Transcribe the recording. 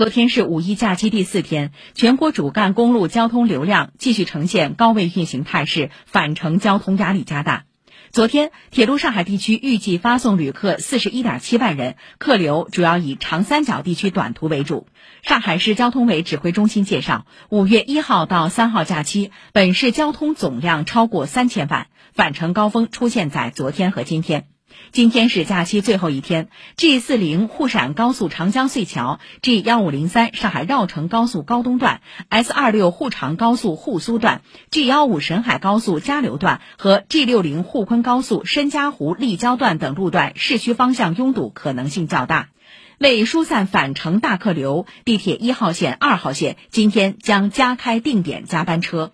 昨天是五一假期第四天，全国主干公路交通流量继续呈现高位运行态势，返程交通压力加大。昨天，铁路上海地区预计发送旅客四十一点七万人，客流主要以长三角地区短途为主。上海市交通委指挥中心介绍，五月一号到三号假期，本市交通总量超过三千万，返程高峰出现在昨天和今天。今天是假期最后一天，G 四零沪陕高速长江隧桥、G 幺五零三上海绕城高速高东段、S 二六沪长高速沪苏段、G 幺五沈海高速嘉流段和 G 六零沪昆高速申嘉湖立交段等路段市区方向拥堵可能性较大。为疏散返程大客流，地铁一号线、二号线今天将加开定点加班车。